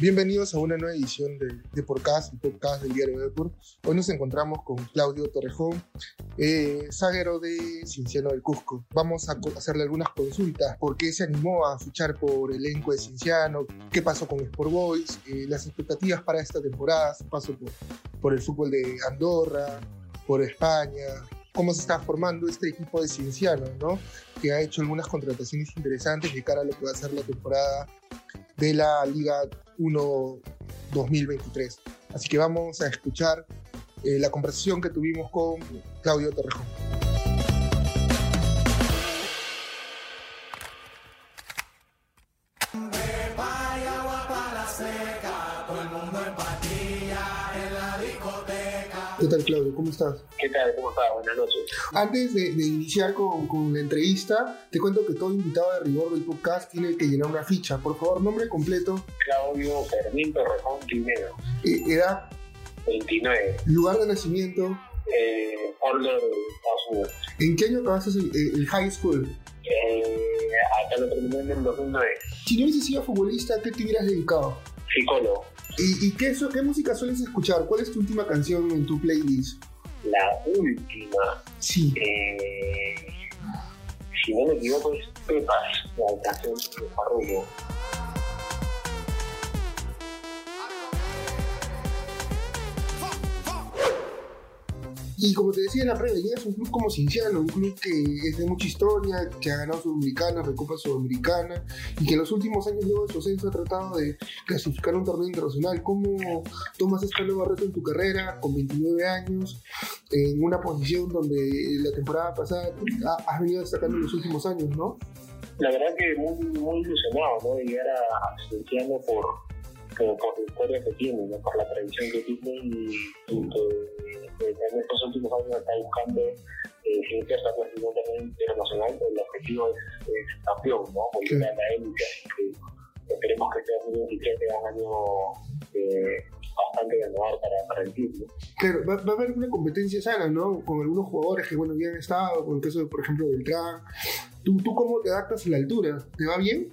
Bienvenidos a una nueva edición de, de Podcast, el podcast del diario Depor. Hoy nos encontramos con Claudio Torrejón, eh, zaguero de Cienciano del Cusco. Vamos a hacerle algunas consultas. ¿Por qué se animó a fichar por el elenco de Cienciano? ¿Qué pasó con Sport Boys? Eh, las expectativas para esta temporada, su paso por, por el fútbol de Andorra, por España, cómo se está formando este equipo de Cienciano, ¿no? que ha hecho algunas contrataciones interesantes de cara a lo que va a ser la temporada de la Liga 1 2023. Así que vamos a escuchar eh, la conversación que tuvimos con Claudio Torrejón. Claudio? ¿Cómo estás? ¿Qué tal? ¿Cómo estás? Buenas noches. Antes de, de iniciar con, con, la entrevista, te cuento que todo invitado de rigor del podcast tiene que llenar una ficha. Por favor, nombre completo. Claudio Fermín Torrejón Primero. Eh, edad. 29. Lugar de nacimiento. Eh, Orlando, Estados Unidos. ¿En qué año acabaste el, el high school? Eh, acá lo terminé en el 2009. Si no hubieses sido futbolista, ¿a qué te hubieras dedicado? Psicólogo. ¿Y, y qué, eso, qué música sueles escuchar? ¿Cuál es tu última canción en tu playlist? La última. Sí. Eh, si no me equivoco, es Pepas, la canción de Farruko. Y como te decía la previa, es un club como Cinciano, un club que es de mucha historia, que ha ganado Sudamericana, Recopa Sudamericana, y que en los últimos años luego de su ascenso ha tratado de clasificar un torneo internacional. ¿Cómo tomas esta nueva reto en tu carrera, con 29 años, en una posición donde la temporada pasada has venido destacando en los últimos años, no? La verdad que muy, ilusionado, ¿no? Llegar a Cinciano por, por, por la historia que tiene, ¿no? Por la tradición que tiene y, y en estos últimos años está buscando eh, cierta clasificación internacional, el objetivo es, es campeón, ¿no? Volver sí. a la élite, que esperemos que 2023 sea un año eh, bastante ganador para, para el ¿no? Claro, va, va, a haber una competencia sana, ¿no? Con algunos jugadores que, bueno, ya han estado, con el caso de, por ejemplo, Beltrán. ¿Tú, ¿Tú cómo te adaptas a la altura? ¿Te va bien?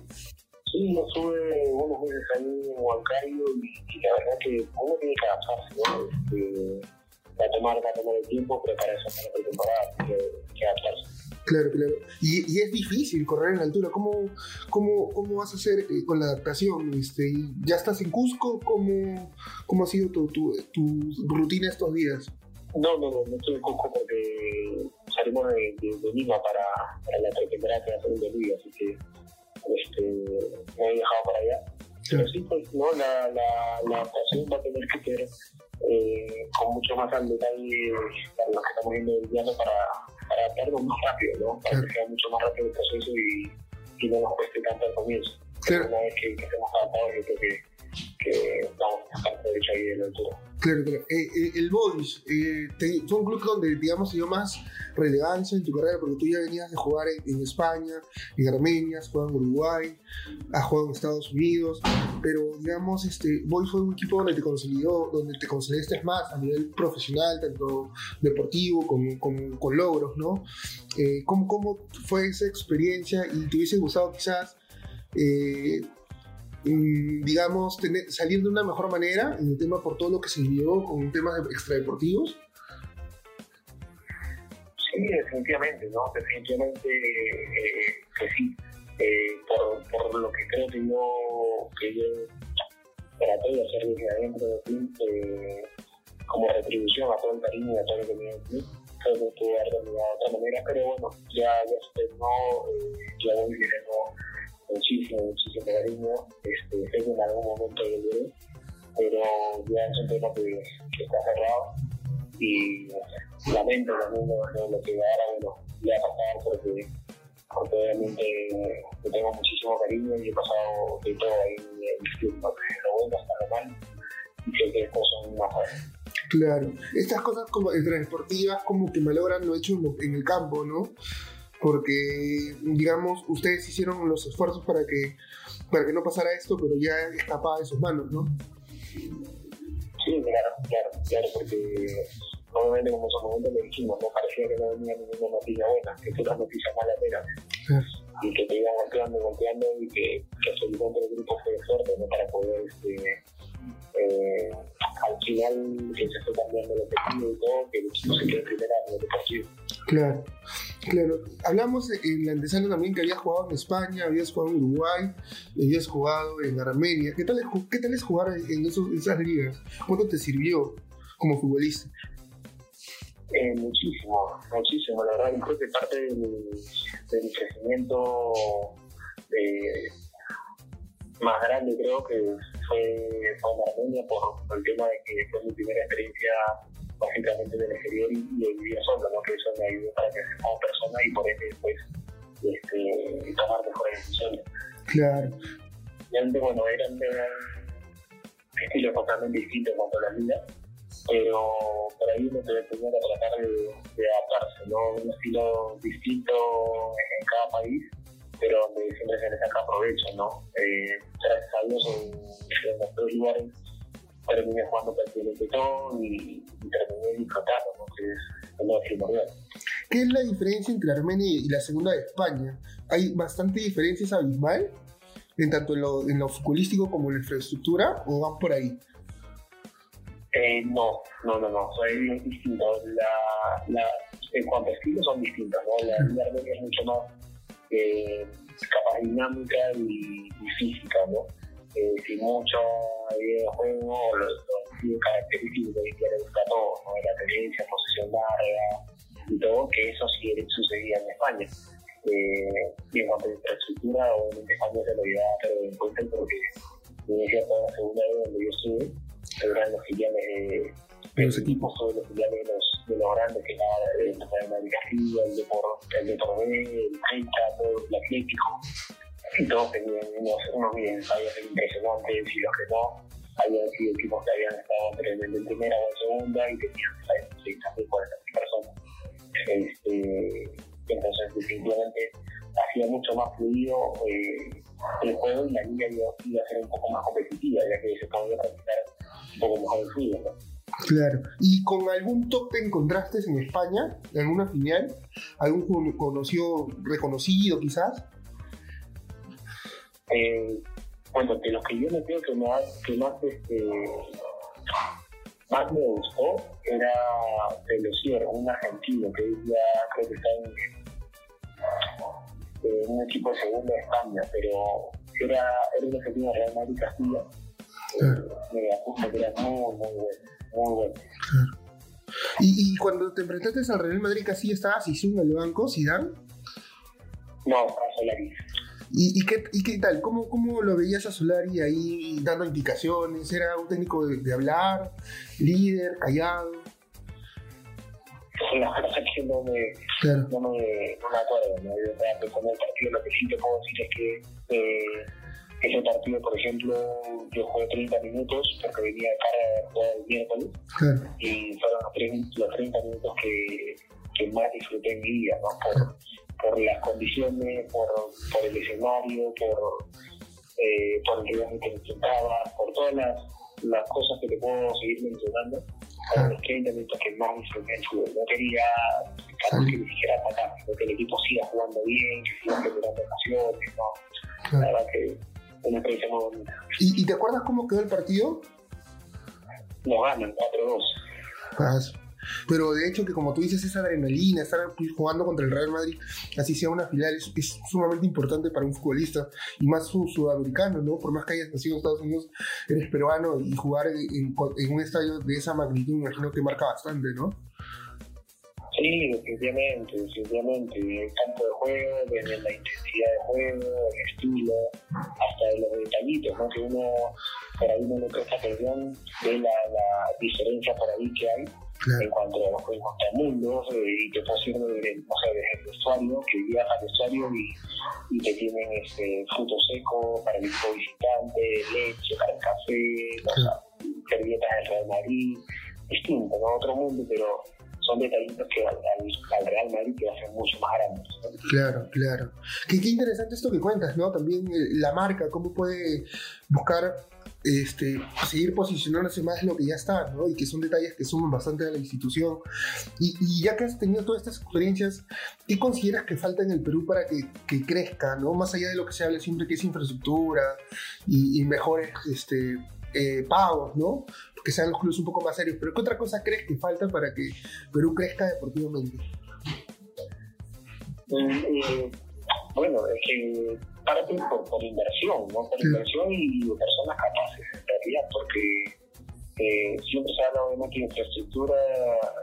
Sí, yo estuve unos meses ahí en Huancayo y, y la verdad que uno tiene que adaptarse, ¿no? Este, va a tomar, va a tomar el tiempo prepararse para la pretemporada, que, que adaptarse. Claro, claro. Y, y, es difícil correr en la altura. ¿Cómo, cómo, cómo vas a hacer eh, con la adaptación? Este, ¿Ya estás en Cusco? ¿Cómo, cómo ha sido tu, tu, tu, rutina estos días? No, no, no, no estoy en Cusco porque salimos de, de, de Lima para, para la pretemporada que va a ser en Bolivia, así que este, me he viajado para allá. Pero sí, pues, no, la, la, la adaptación va a tener que ser eh, con mucho más al detalle para los que estamos viendo el diálogo para, para adaptarnos más rápido, ¿no? Para claro. que sea mucho más rápido el proceso y, y no nos cueste tanto al comienzo. Claro. Una vez que, que estemos adaptados, yo creo que, que vamos a sacar ahí de la altura. Claro, claro. Eh, eh, el Boys eh, fue un club donde, digamos, dio más relevancia en tu carrera, porque tú ya venías de jugar en, en España, en Armenia, has jugado en Uruguay, has jugado en Estados Unidos, pero, digamos, este, Boys fue un equipo donde te consolidó, donde te consolidaste más a nivel profesional, tanto deportivo como con logros, ¿no? Eh, ¿cómo, ¿Cómo fue esa experiencia y te hubiese gustado quizás eh, digamos, tener, salir de una mejor manera en el tema por todo lo que se vivió con temas extradeportivos? Sí, definitivamente, ¿no? Definitivamente eh, que sí. Eh, por, por, lo que creo que yo, que yo traté de hacer desde adentro eh, como retribución a todo el cariño y a todo lo que me dio. Creo que pude haber terminado de otra manera, pero bueno, ya, ya se terminó, ya voy viviendo muchísimo, muchísimo cariño. Este, sé que en algún momento volveré, pero ya es un tema que, que está cerrado y lamento también lo, lo, que ahora bueno, le ha pasado porque, porque obviamente le tengo muchísimo cariño y he pasado de todo ahí en el ¿no? lo bueno hasta lo malo y sé que después son más buenas. Claro, estas cosas como deportivas como que malogran lo hecho en el campo, ¿no? Porque, digamos, ustedes hicieron los esfuerzos para que, para que no pasara esto, pero ya escapaba de sus manos, ¿no? Sí, claro, claro, claro, porque obviamente como en su momento le dijimos, no parecía que no venía ninguna noticia buena, que todas las noticias malas eran. Claro. Y que te iban golpeando, golpeando y que, que absolutamente el grupo fue fuerte, ¿no? para poder este, eh, al final que se fue cambiando el objetivo y todo, que equipo se quede primero en el deportivo. Claro, claro. Hablamos en la antesala también que habías jugado en España, habías jugado en Uruguay, habías jugado en Armenia. ¿Qué tal es, qué tal es jugar en esos, esas ligas? ¿Cuánto te sirvió como futbolista? Eh, muchísimo, muchísimo. La verdad, creo que parte de mi, crecimiento eh, más grande creo que fue en Armenia por, el tema de que fue mi primera experiencia básicamente del exterior y, de vivir solo, ¿no? que eso me ayudó para crecer como persona y por ende pues este, tomar mejores decisiones. Claro. Realmente, bueno, eran de estilos totalmente distintos en cuanto a la vida, pero por ahí uno debe tener a tratar de, de adaptarse, ¿no? Un estilo distinto en cada país pero donde siempre se les saca provecho, ¿no? Eh, gracias a Dios en, los dos lugares terminé jugando prácticamente todo y, y terminé disfrutando, ¿no? que es lo primordial. ¿Qué es la diferencia entre Armenia y la segunda de España? ¿Hay bastante diferencias abismal? En tanto en lo, en lo futbolístico como en la infraestructura, o van por ahí? Eh, no, no, no, no, son distintos. La, la, en cuanto a estilos son distintos, ¿no? La, la Armenia es mucho más eh, capaz dinámica y, y, física, ¿no? Eh, sin mucho videojuego, los, los característicos que le gusta a todos, ¿no? La tendencia, posesión larga y todo, que eso sí sucedía en España. Eh, y en cuanto a infraestructura, obviamente España se lo llevaba pero en cuenta porque en cierta la segunda vez donde yo estuve, eran los filiales de de los equipos. Todos los filiales de los, de los grandes, que era el Real Madrid Castilla, el Depor, el Depor B, el todo el Atlético. Y todos tenían unos, bien ensayos impresionantes y los que no habían sido equipos que habían estado anteriormente en primera o en segunda y tenían ensayos de 30 mil, 40 mil personas. Este, entonces, definitivamente, hacía mucho más fluido eh, el juego y la liga iba, a ser un poco más competitiva, ya que se podía practicar un poco mejor el fútbol. ¿no? Claro. ¿Y con algún top te encontraste en España? ¿En alguna filial? ¿Algún conocido, reconocido quizás? Eh, bueno, de los que yo me creo que más, que más, este, más me gustó era Pelosier, un argentino que ya creo que está en, en un equipo de segunda de España, pero era, era un argentino de Real Madrid Castilla. Eh, me que era muy, muy bueno muy bueno. Claro. ¿Y, ¿Y, cuando te enfrentaste al Real Madrid, casi estabas Izun en el banco, Zidane? No, a Solari. ¿Y, y, qué, ¿Y qué tal? ¿Cómo, ¿Cómo lo veías a Solari ahí dando indicaciones? ¿Era un técnico de, de hablar, líder, callado? La verdad es que no me, claro. no me, no me acuerdo. ¿no? Yo, con el partido lo que sí te puedo decir es que eh, ese partido, por ejemplo, yo jugué 30 minutos porque venía de cara todo el miércoles claro. y fueron los 30, los 30 minutos que, que, más disfruté en mi vida, ¿no? Por, por las condiciones, por, por el escenario, por, eh, por el rival que enfrentaba, por todas las, las cosas que te puedo seguir mencionando. Fueron los 30 minutos que más disfruté en fútbol. No quería que ni siquiera atacar, sino que el equipo siga jugando bien, que siga generando ocasiones, ¿no? Claro. La verdad que una experiencia muy bonita. ¿Y, ¿Y, te acuerdas cómo quedó el partido? Nos ganan 4-2. Pero de hecho que como tú dices, esa adrenalina, estar jugando contra el Real Madrid, así sea una final, es, sumamente importante para un futbolista, y más un sudamericano, ¿no? Por más que hayas nacido en Estados Unidos, eres peruano, y jugar en, un estadio de esa magnitud, me imagino que marca bastante, ¿no? Sí, definitivamente, definitivamente. El campo de juego, desde la intensidad de juego, el estilo, hasta los detallitos, ¿no? Que uno, por ahí no presta atención, ve la, la diferencia por ahí que hay claro. en cuanto a los juegos mundos, eh, y te puedo decir desde, o sea, desde el vestuario, que llegas al vestuario y, y te tienen este, fruto seco para el equipo visitante, leche para el café, claro. servilletas del Real Madrid, distinto, ¿no? Otro mundo, pero son detallitos que al, al, Real Madrid te hacen mucho más grandes. ¿no? Claro, claro. Qué, qué, interesante esto que cuentas, ¿no? También la marca, cómo puede buscar este, seguir posicionándose más en lo que ya está, ¿no? Y que son detalles que suman bastante a la institución. Y, y ya que has tenido todas estas experiencias, ¿qué consideras que falta en el Perú para que, que crezca, ¿no? Más allá de lo que se habla siempre que es infraestructura y, y mejores este, eh, pagos, ¿no? Que sean los clubes un poco más serios. Pero ¿qué otra cosa crees que falta para que Perú crezca deportivamente? Mm, bueno, es que parte por, por inversión, ¿no? Por inversión y personas capaces, en realidad, porque eh, siempre se habla obviamente de infraestructura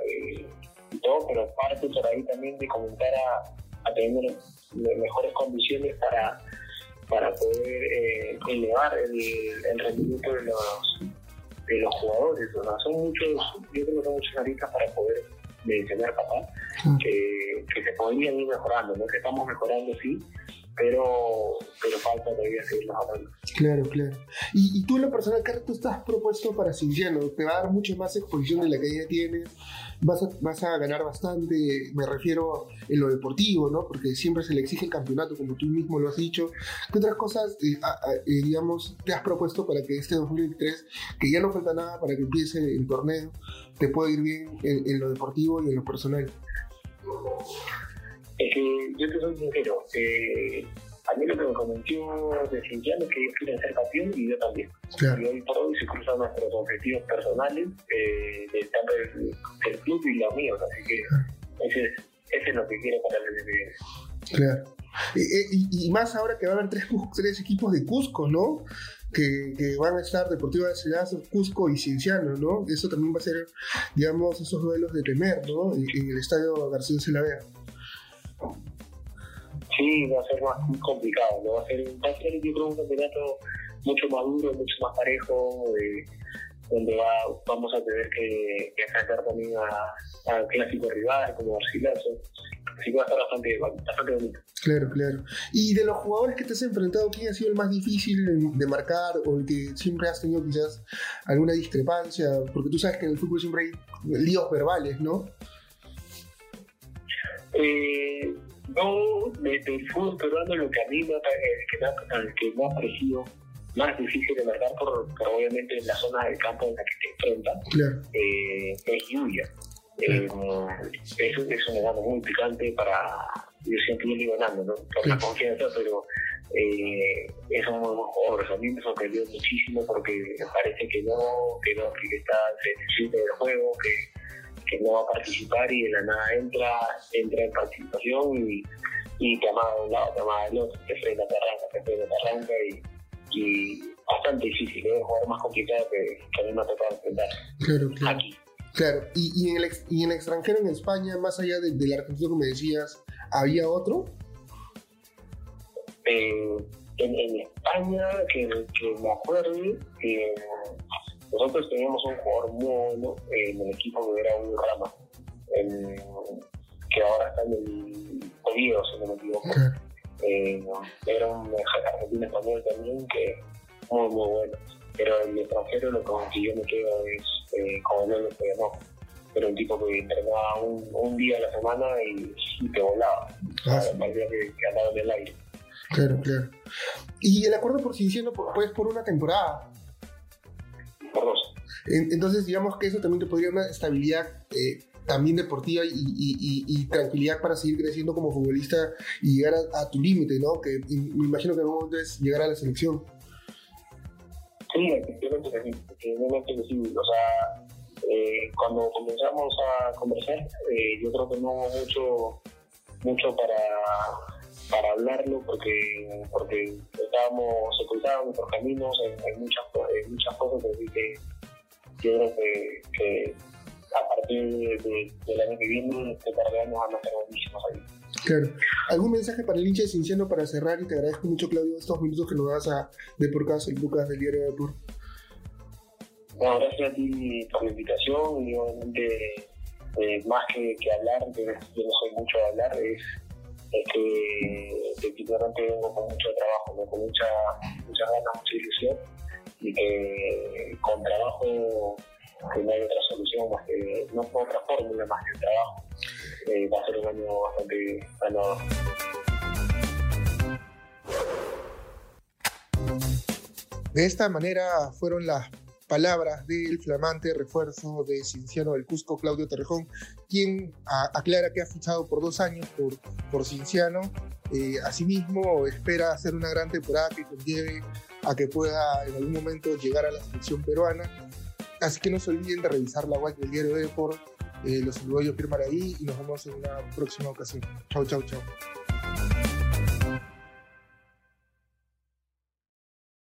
eh, y todo, pero parte por ahí también de comenzar a, a tener mejores condiciones para, para poder eh, elevar el, el, rendimiento de los, de los jugadores. O sea, son muchos, yo creo que son muchas aristas para poder mencionar, papá, que, que se podrían ir mejorando, ¿no? Que estamos mejorando, sí, pero, pero falta todavía seguir mejorando. Claro, claro. Y, y tú en lo personal, ¿qué reto estás propuesto para Cinciano? ¿Te va a dar mucho más exposición de la que ya tienes? Vas a, vas a ganar bastante, me refiero en lo deportivo, ¿no? Porque siempre se le exige el campeonato, como tú mismo lo has dicho. ¿Qué otras cosas, eh, a, a, eh, digamos, te has propuesto para que este 2023, que ya no falta nada para que empiece el torneo, te pueda ir bien en, en lo deportivo y en lo personal? Es que yo te soy sincero, eh, a mí lo que me convenció de Cintiano es que ellos quieren ser campeón y yo también. Claro. Y hoy por hoy se cruzan nuestros objetivos personales, eh, del, tanto del, del, club y los míos, así que ese, es, ese es lo que quiero para el viene. Claro. Y, y, y, más ahora que van a haber tres, tres equipos de Cusco, ¿no? Que, que, van a estar Deportiva de Ciudad, Cusco y Cienciano, ¿no? Eso también va a ser, digamos, esos duelos de temer, ¿no? En, en el estadio García Celavea. Sí, va a ser más complicado, ¿no? Va a ser, va a ser yo un campeonato mucho más duro, mucho más parejo, eh, donde va, vamos a tener que, que también a, a clásico rival como Arcilazo. Así que va a estar bastante, bastante bonito. Claro, claro. Y de los jugadores que te has enfrentado, ¿quién ha sido el más difícil de marcar o el que siempre has tenido quizás alguna discrepancia? Porque tú sabes que en el fútbol siempre hay líos verbales, ¿no? Eh, no, del de fútbol peruano lo que a mí me, que me, el que me ha parecido más difícil de marcar por, por, obviamente la zona del campo en la que te enfrentas claro. eh, es lluvia. Eh, es, es un enano muy picante para yo siempre ir ganando, ¿no? Por la confianza, pero eh, es un buen jugador. A mí me sorprendió muchísimo porque parece que no, que no, que está sensible del juego, que que no va a participar y de la nada entra, entra en participación y, y te amaba de un lado, te amaba del otro, te frena, te arranca, te frena, te arranca y, y bastante difícil, es ¿eh? el jugador más complicado que, que a mí me ha tocado enfrentar claro, claro. aquí. Claro, y, y, en el, y en el extranjero, en España, más allá del de argentino que me decías, ¿había otro? Eh, en, en, España, que, que me acuerdo, eh, nosotros teníamos un jugador muy bueno en el equipo que era un Rama, en, que ahora está en el Oviedo, si no me equivoco. Okay. Eh, era un argentino español también que muy, muy bueno. Pero el extranjero lo que yo me quedo es eh, con él no no. Era un tipo que entrenaba un, un, día a la semana y, y te volaba. Ah, sí. Que, que andaba en el aire. Claro, claro. Y el acuerdo por diciendo pues por una temporada. Por dos. Entonces, digamos que eso también te podría dar una estabilidad eh, también deportiva y, y, y, y, tranquilidad para seguir creciendo como futbolista y llegar a, a tu límite, ¿no? Que me imagino que en algún momento es llegar a la selección. Sí, efectivamente, efectivamente sí. O sea, eh, cuando comenzamos a conversar, eh, yo creo que no hubo mucho, mucho para para hablarlo porque porque estábamos se cruzaban nuestros caminos en, en, muchas en muchas cosas así que yo creo que, que a partir de, de, del año que viene este años van a ser buenísimos ahí Claro. ¿Algún mensaje para el hincha de Cinciano para cerrar? Y te agradezco mucho, Claudio, estos minutos que nos das a de por caso, el Lucas del diario de Tour. Bueno, gracias a ti por la invitación y obviamente eh, más que, que hablar, que yo no soy mucho de hablar, es es que definitivamente vengo con mucho trabajo, con mucha, mucha ganas, mucha ilusión y que con trabajo que no hay otra solución más que, no hay otra fórmula más que el trabajo. Eh, va a ser un año bastante ganador. De esta manera fueron las palabras del flamante refuerzo de Cinciano del Cusco, Claudio Torrejón, quien aclara que ha fichado por dos años por, por Cinciano. Eh, asimismo, espera hacer una gran temporada que conlleve a que pueda en algún momento llegar a la selección peruana. Así que no se olviden de revisar la web del diario de por eh, los uruguayos firmar ahí y nos vemos en una próxima ocasión. Chau, chau, chau.